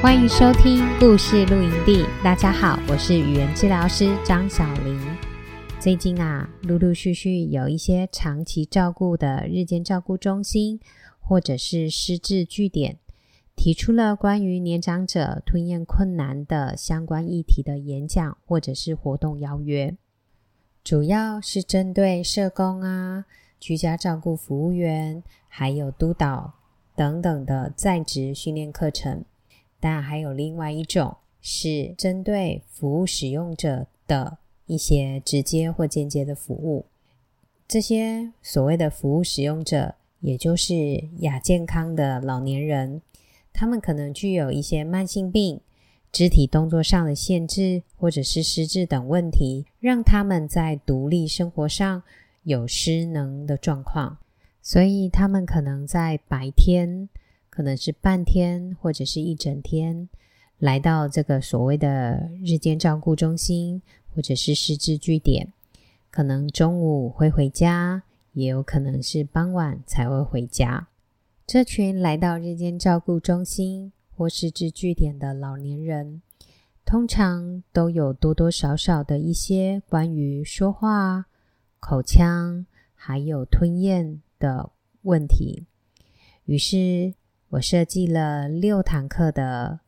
欢迎收听故事露营地。大家好，我是语言治疗师张小玲。最近啊，陆陆续续有一些长期照顾的日间照顾中心，或者是失智据点，提出了关于年长者吞咽困难的相关议题的演讲或者是活动邀约，主要是针对社工啊、居家照顾服务员，还有督导等等的在职训练课程。但还有另外一种是针对服务使用者的一些直接或间接的服务。这些所谓的服务使用者，也就是亚健康的老年人，他们可能具有一些慢性病、肢体动作上的限制，或者是失智等问题，让他们在独立生活上有失能的状况，所以他们可能在白天。可能是半天或者是一整天，来到这个所谓的日间照顾中心或者是失智据点，可能中午会回家，也有可能是傍晚才会回家。这群来到日间照顾中心或失智据点的老年人，通常都有多多少少的一些关于说话、口腔还有吞咽的问题，于是，我设计了六堂课的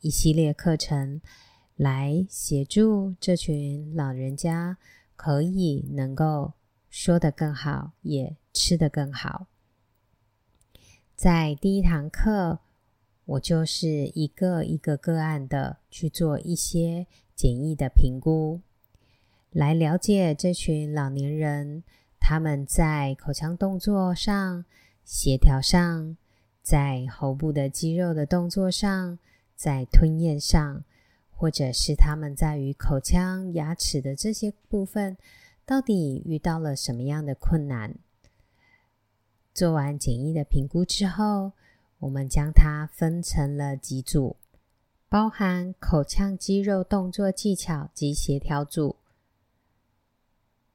一系列课程，来协助这群老人家可以能够说得更好，也吃得更好。在第一堂课，我就是一个一个个案的去做一些简易的评估，来了解这群老年人他们在口腔动作上、协调上。在喉部的肌肉的动作上，在吞咽上，或者是他们在于口腔、牙齿的这些部分，到底遇到了什么样的困难？做完简易的评估之后，我们将它分成了几组，包含口腔肌肉动作技巧及协调组，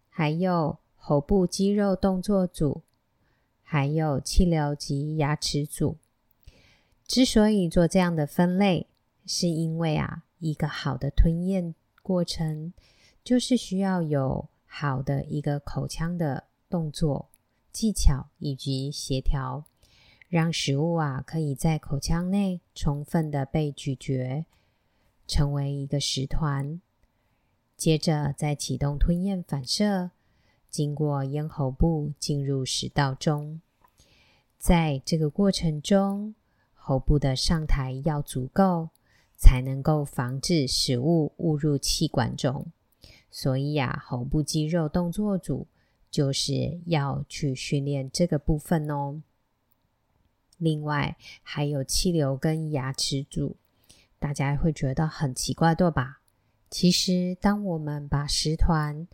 还有喉部肌肉动作组。还有气流及牙齿组。之所以做这样的分类，是因为啊，一个好的吞咽过程，就是需要有好的一个口腔的动作技巧以及协调，让食物啊可以在口腔内充分的被咀嚼，成为一个食团，接着再启动吞咽反射。经过咽喉部进入食道中，在这个过程中，喉部的上抬要足够，才能够防止食物误入气管中。所以啊，喉部肌肉动作组就是要去训练这个部分哦。另外，还有气流跟牙齿组，大家会觉得很奇怪，对吧？其实，当我们把食团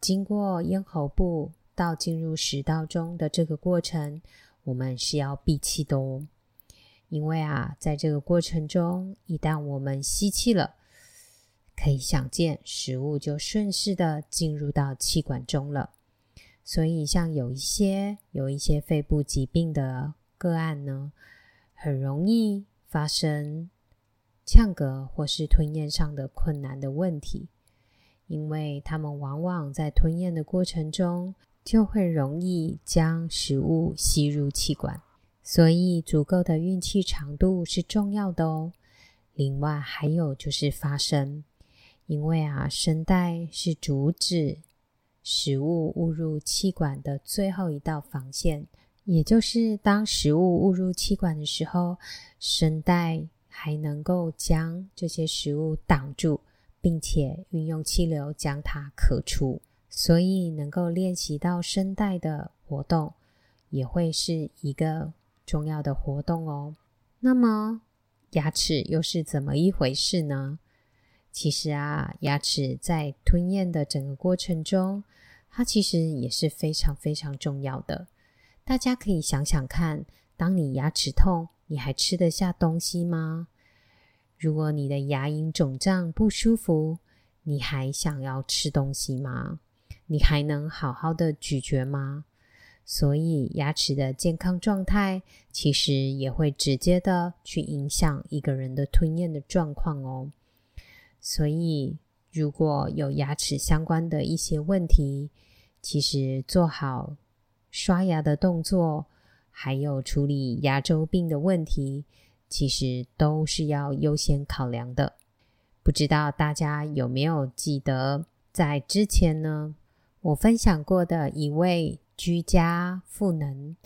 经过咽喉部到进入食道中的这个过程，我们是要闭气的哦。因为啊，在这个过程中，一旦我们吸气了，可以想见食物就顺势的进入到气管中了。所以，像有一些有一些肺部疾病的个案呢，很容易发生呛嗝或是吞咽上的困难的问题。因为他们往往在吞咽的过程中，就会容易将食物吸入气管，所以足够的运气长度是重要的哦。另外还有就是发声，因为啊，声带是阻止食物误入气管的最后一道防线，也就是当食物误入气管的时候，声带还能够将这些食物挡住。并且运用气流将它咳出，所以能够练习到声带的活动，也会是一个重要的活动哦。那么，牙齿又是怎么一回事呢？其实啊，牙齿在吞咽的整个过程中，它其实也是非常非常重要的。大家可以想想看，当你牙齿痛，你还吃得下东西吗？如果你的牙龈肿胀不舒服，你还想要吃东西吗？你还能好好的咀嚼吗？所以，牙齿的健康状态其实也会直接的去影响一个人的吞咽的状况哦。所以，如果有牙齿相关的一些问题，其实做好刷牙的动作，还有处理牙周病的问题，其实都是要优先考量的。不知道大家有没有记得，在之前呢，我分享过的一位。居家赋能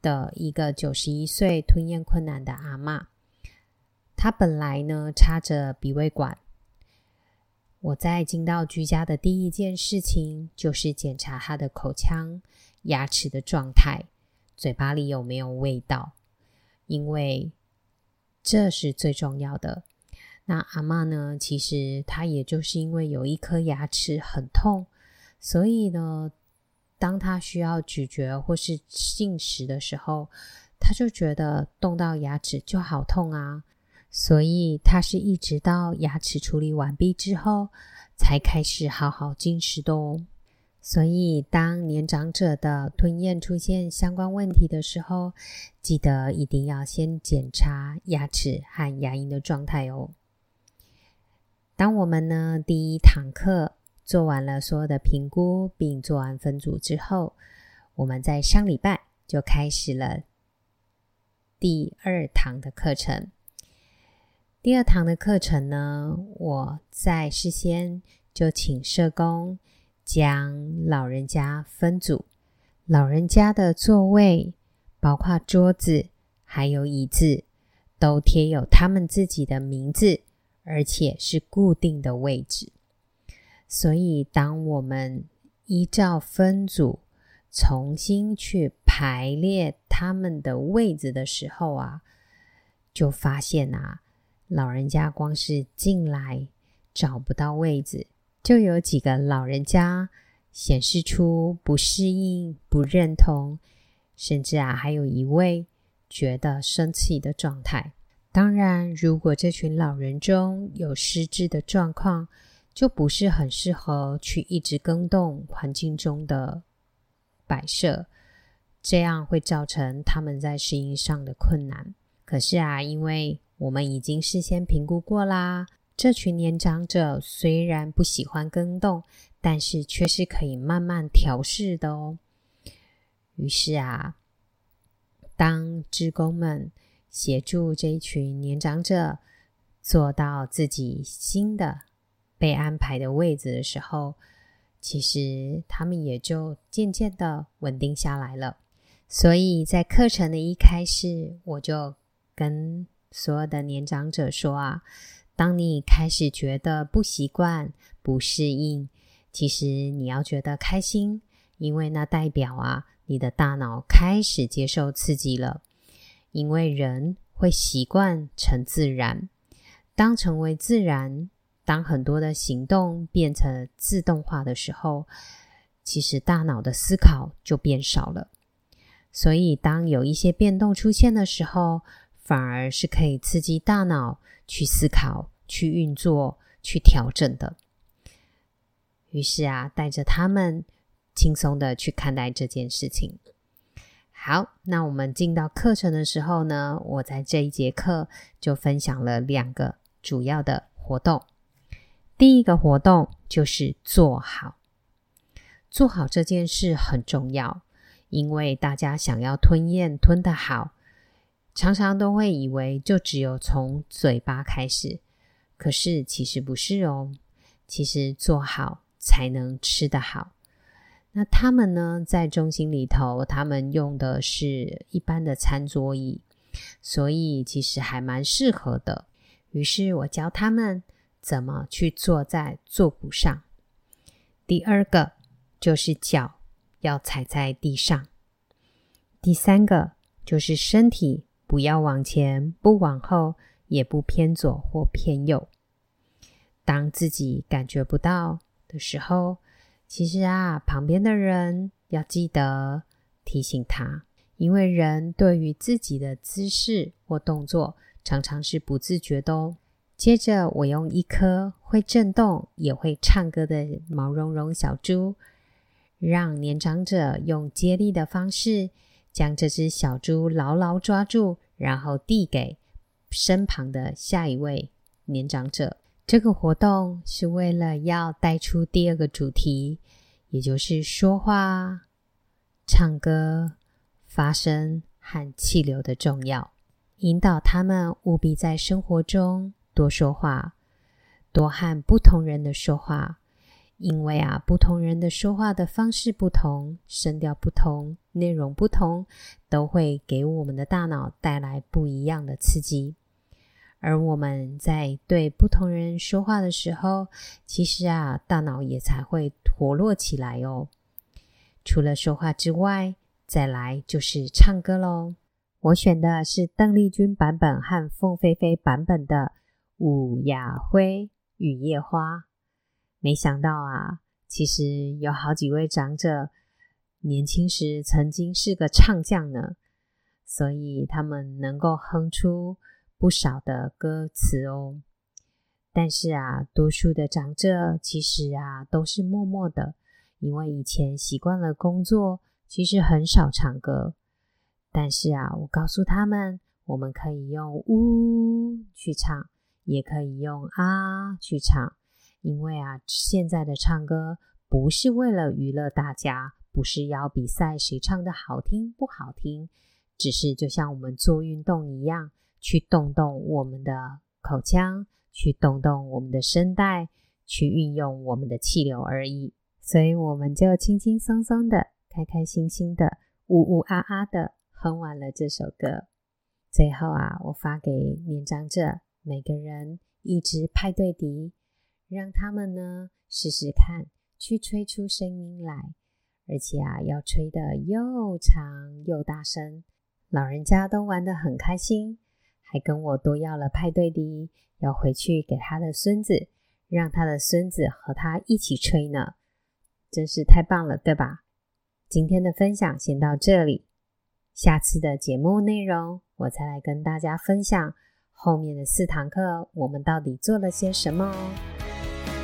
的一个九十一岁吞咽困难的阿妈，她本来呢插着鼻胃管。我在进到居家的第一件事情就是检查她的口腔、牙齿的状态，嘴巴里有没有味道，因为这是最重要的。那阿嬷呢，其实她也就是因为有一颗牙齿很痛，所以呢。当她需要咀嚼或是进食的时候，她就觉得动到牙齿就好痛啊，所以她是一直到牙齿处理完毕之后，才开始好好进食的哦。所以，当年长者的吞咽出现相关问题的时候，记得一定要先检查牙齿和牙龈的状态哦。当我们呢第一堂课。做完了所有的评估，并做完分组之后，我们在上礼拜就开始了第二堂的课程。第二堂的课程呢，我在事先就请社工将老人家分组，老人家的座位，包括桌子还有椅子，都贴有他们自己的名字，而且是固定的位置。所以，当我们依照分组重新去排列他们的位置的时候啊，就发现啊，老人家光是进来找不到位置，就有几个老人家显示出不适应、不认同，甚至啊，还有一位觉得生气的状态。当然，如果这群老人中有失智的状况，就不是很适合去一直更动环境中的摆设，这样会造成他们在适应上的困难。可是啊，因为我们已经事先评估过啦，这群年长者虽然不喜欢更动，但是却是可以慢慢调试的哦。于是啊，当职工们协助这一群年长者做到自己新的。被安排的位置的时候，其实他们也就渐渐的稳定下来了。所以在课程的一开始，我就跟所有的年长者说啊，当你开始觉得不习惯、不适应，其实你要觉得开心，因为那代表啊，你的大脑开始接受刺激了。因为人会习惯成自然，当成为自然。当很多的行动变成自动化的时候，其实大脑的思考就变少了。所以，当有一些变动出现的时候，反而是可以刺激大脑去思考、去运作、去调整的。于是啊，带着他们轻松的去看待这件事情。好，那我们进到课程的时候呢，我在这一节课就分享了两个主要的活动。第一个活动就是做好，做好这件事很重要，因为大家想要吞咽吞得好，常常都会以为就只有从嘴巴开始，可是其实不是哦，其实坐好才能吃得好。那他们呢，在中心里头，他们用的是一般的餐桌椅，所以其实还蛮适合的。于是我教他们。怎么去坐在坐骨上？第二个就是脚要踩在地上。第三个就是身体不要往前不往后，也不偏左或偏右。当自己感觉不到的时候，其实啊，旁边的人要记得提醒他，因为人对于自己的姿势或动作常常是不自觉的哦。接着，我用一颗会震动也会唱歌的毛茸茸小猪，让年长者用接力的方式将这只小猪牢牢抓住，然后递给身旁的下一位年长者。这个活动是为了要带出第二个主题，也就是说话、唱歌、发声和气流的重要，引导他们务必在生活中多说话，多和不同人的说话，因为啊，不同人的说话的方式不同，声调不同，内容不同，都会给我们的大脑带来不一样的刺激。而我们在对不同人说话的时候，其实啊，大脑也才会活络起来哦。除了说话之外，再来就是唱歌喽。我选的是邓丽君版本和凤飞飞版本的《吴亚辉雨夜花》。没想到啊，其实有好几位长者年轻时曾经是个唱将呢，所以他们能够哼出。不少的歌词哦，但是啊，多数的长者其实啊都是默默的，因为以前习惯了工作，其实很少唱歌。但是啊，我告诉他们，我们可以用呜去唱，也可以用啊去唱，因为啊，现在的唱歌不是为了娱乐大家，不是要比赛谁唱得好听不好听，只是就像我们做运动一样。去动动我们的口腔，去动动我们的声带，去运用我们的气流而已。所以我们就轻轻松松的、开开心心的、呜呜啊啊的哼完了这首歌。最后啊，我发给年长者每个人一支派对笛，让他们呢试试看去吹出声音来，而且啊要吹得又长又大声，老人家都玩得很开心。还跟我多要了派对笛，要回去给他的孙子，让他的孙子和他一起吹呢，真是太棒了，对吧？今天的分享先到这里，下次的节目内容我再来跟大家分享后面的四堂课我们到底做了些什么哦。